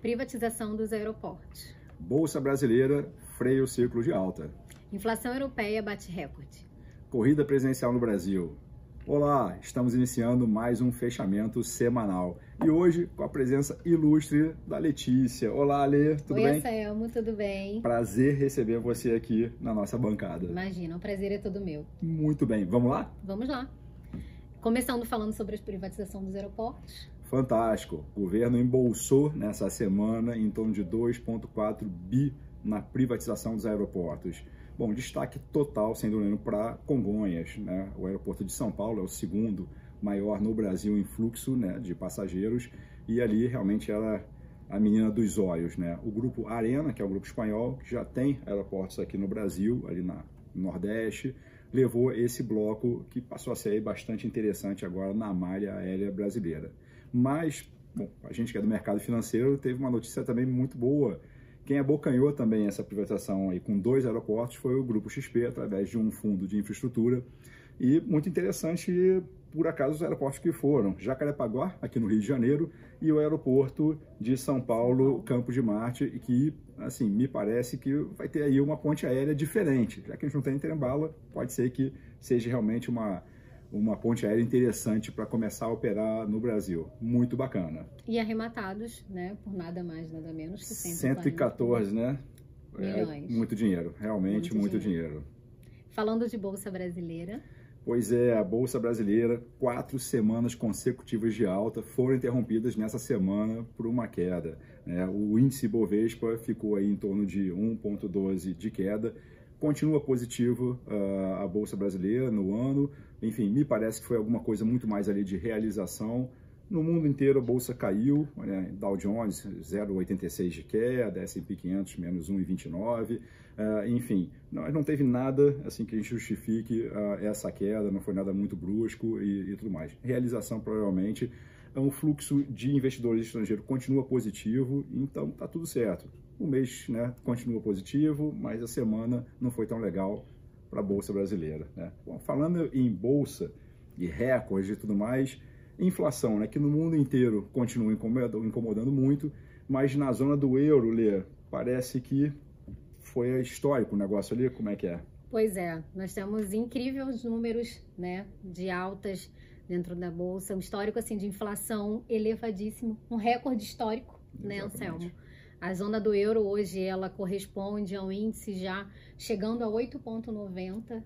Privatização dos aeroportos. Bolsa brasileira freia o ciclo de alta. Inflação europeia bate recorde. Corrida presidencial no Brasil. Olá, estamos iniciando mais um fechamento semanal. E hoje com a presença ilustre da Letícia. Olá, Lê, tudo Oi, bem? Oi, Anselmo, tudo bem? Prazer receber você aqui na nossa bancada. Imagina, o prazer é todo meu. Muito bem, vamos lá? Vamos lá. Começando falando sobre a privatização dos aeroportos. Fantástico. O governo embolsou nessa semana em torno de 2,4 bi na privatização dos aeroportos. Bom, destaque total, sendo dúvida, para Congonhas. Né? O aeroporto de São Paulo é o segundo maior no Brasil em fluxo né, de passageiros e ali realmente era a menina dos olhos. Né? O grupo Arena, que é o grupo espanhol, que já tem aeroportos aqui no Brasil, ali na, no Nordeste, levou esse bloco que passou a ser bastante interessante agora na malha aérea brasileira. Mas, bom, a gente que é do mercado financeiro teve uma notícia também muito boa quem abocanhou também essa privatização aí com dois aeroportos foi o Grupo XP, através de um fundo de infraestrutura. E muito interessante, por acaso, os aeroportos que foram. Jacarepaguá, aqui no Rio de Janeiro, e o aeroporto de São Paulo, Campos de Marte, e que, assim, me parece que vai ter aí uma ponte aérea diferente. Já que a gente não tem em Trembala, pode ser que seja realmente uma uma ponte aérea interessante para começar a operar no Brasil. Muito bacana. E arrematados, né, por nada mais, nada menos que 114, né? Milhões. É muito dinheiro, realmente muito, muito dinheiro. dinheiro. Falando de Bolsa Brasileira. Pois é, a Bolsa Brasileira, quatro semanas consecutivas de alta foram interrompidas nessa semana por uma queda. Né? O índice Bovespa ficou aí em torno de 1,12 de queda Continua positivo uh, a Bolsa Brasileira no ano. Enfim, me parece que foi alguma coisa muito mais ali de realização. No mundo inteiro a bolsa caiu, né? Dow Jones 0,86 de queda, S&P 500 menos 1,29, uh, enfim, não, não teve nada assim que justifique uh, essa queda, não foi nada muito brusco e, e tudo mais. Realização provavelmente, é um fluxo de investidores estrangeiros continua positivo, então tá tudo certo. O mês né, continua positivo, mas a semana não foi tão legal para a Bolsa brasileira. Né? Bom, falando em Bolsa e recordes e tudo mais, inflação, né, que no mundo inteiro continua incomodando muito, mas na zona do euro, Lê, parece que foi histórico o negócio ali, como é que é? Pois é, nós temos incríveis números né, de altas dentro da Bolsa, um histórico assim de inflação elevadíssimo, um recorde histórico, né, Exatamente. né, Anselmo? A zona do euro hoje ela corresponde a um índice já chegando a 8,90.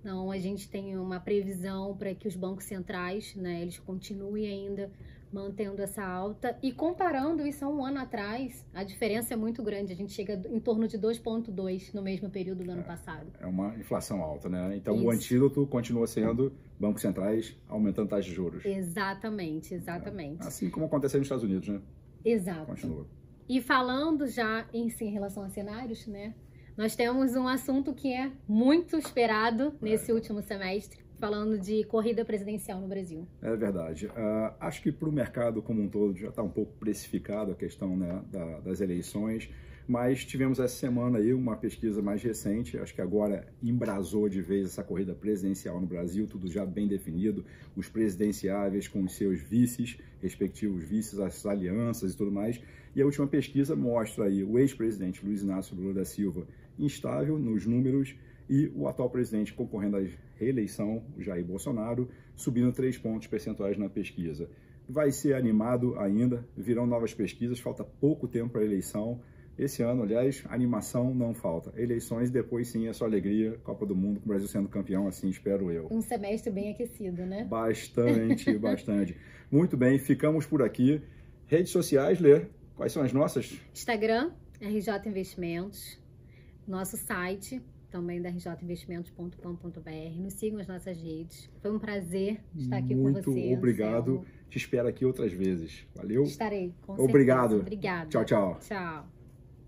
Então a gente tem uma previsão para que os bancos centrais, né, eles continuem ainda mantendo essa alta e comparando isso a um ano atrás, a diferença é muito grande. A gente chega em torno de 2,2 no mesmo período do ano é, passado. É uma inflação alta, né? Então isso. o antídoto continua sendo bancos centrais aumentando taxas de juros. Exatamente, exatamente. É, assim como aconteceu nos Estados Unidos, né? Exato. Continua. E falando já em, em relação a cenários, né? Nós temos um assunto que é muito esperado nesse é. último semestre, falando de corrida presidencial no Brasil. É verdade. Uh, acho que para o mercado como um todo já está um pouco precificado a questão né, da, das eleições. Mas tivemos essa semana aí uma pesquisa mais recente, acho que agora embrasou de vez essa corrida presidencial no Brasil, tudo já bem definido, os presidenciáveis com os seus vices, respectivos vices, as alianças e tudo mais. E a última pesquisa mostra aí o ex-presidente Luiz Inácio Lula da Silva instável nos números e o atual presidente concorrendo à reeleição, Jair Bolsonaro, subindo três pontos percentuais na pesquisa. Vai ser animado ainda, virão novas pesquisas, falta pouco tempo para a eleição. Esse ano, aliás, animação não falta. Eleições, depois sim, é só alegria. Copa do Mundo, com o Brasil sendo campeão, assim espero eu. Um semestre bem aquecido, né? Bastante, bastante. Muito bem, ficamos por aqui. Redes sociais, Lê, quais são as nossas? Instagram, RJ Investimentos. Nosso site, também da rjinvestimentos.com.br. Nos sigam as nossas redes. Foi um prazer estar aqui Muito com você. Muito obrigado. Anselmo. Te espero aqui outras vezes. Valeu? Estarei, com Obrigado. Obrigada. Tchau, tchau. Tchau.